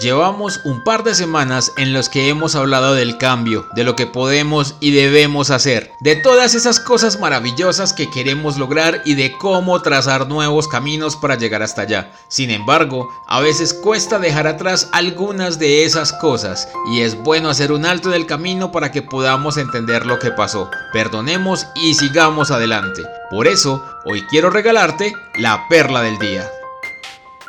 Llevamos un par de semanas en los que hemos hablado del cambio, de lo que podemos y debemos hacer, de todas esas cosas maravillosas que queremos lograr y de cómo trazar nuevos caminos para llegar hasta allá. Sin embargo, a veces cuesta dejar atrás algunas de esas cosas y es bueno hacer un alto del camino para que podamos entender lo que pasó, perdonemos y sigamos adelante. Por eso, hoy quiero regalarte la perla del día.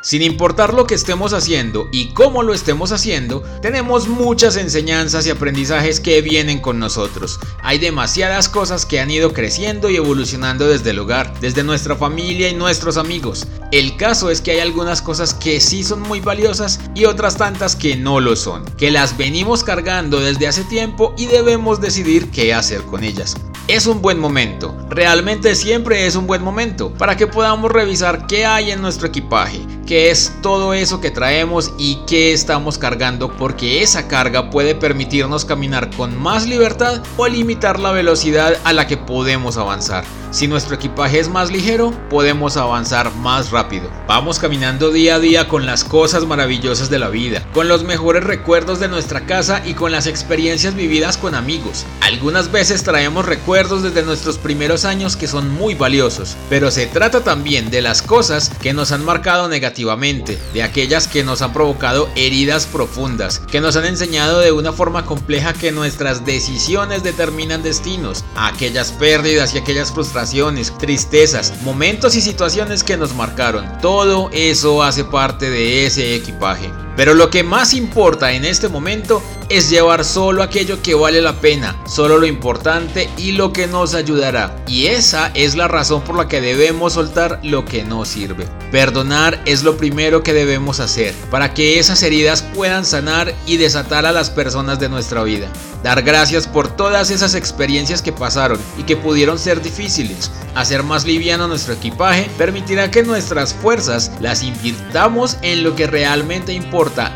Sin importar lo que estemos haciendo y cómo lo estemos haciendo, tenemos muchas enseñanzas y aprendizajes que vienen con nosotros. Hay demasiadas cosas que han ido creciendo y evolucionando desde el hogar, desde nuestra familia y nuestros amigos. El caso es que hay algunas cosas que sí son muy valiosas y otras tantas que no lo son, que las venimos cargando desde hace tiempo y debemos decidir qué hacer con ellas. Es un buen momento, realmente siempre es un buen momento para que podamos revisar qué hay en nuestro equipaje, qué es todo eso que traemos y qué estamos cargando porque esa carga puede permitirnos caminar con más libertad o limitar la velocidad a la que podemos avanzar. Si nuestro equipaje es más ligero, podemos avanzar más rápido. Vamos caminando día a día con las cosas maravillosas de la vida, con los mejores recuerdos de nuestra casa y con las experiencias vividas con amigos. Algunas veces traemos recuerdos desde nuestros primeros años que son muy valiosos, pero se trata también de las cosas que nos han marcado negativamente, de aquellas que nos han provocado heridas profundas, que nos han enseñado de una forma compleja que nuestras decisiones determinan destinos, aquellas pérdidas y aquellas frustraciones tristezas, momentos y situaciones que nos marcaron. Todo eso hace parte de ese equipaje. Pero lo que más importa en este momento es llevar solo aquello que vale la pena, solo lo importante y lo que nos ayudará. Y esa es la razón por la que debemos soltar lo que no sirve. Perdonar es lo primero que debemos hacer para que esas heridas puedan sanar y desatar a las personas de nuestra vida. Dar gracias por todas esas experiencias que pasaron y que pudieron ser difíciles. Hacer más liviano nuestro equipaje permitirá que nuestras fuerzas las invirtamos en lo que realmente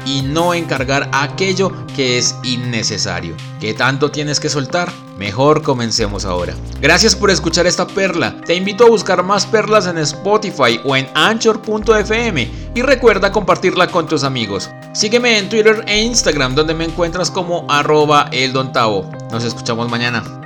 y no encargar aquello que es innecesario. ¿Qué tanto tienes que soltar? Mejor comencemos ahora. Gracias por escuchar esta perla. Te invito a buscar más perlas en Spotify o en anchor.fm y recuerda compartirla con tus amigos. Sígueme en Twitter e Instagram donde me encuentras como arroba eldontavo. Nos escuchamos mañana.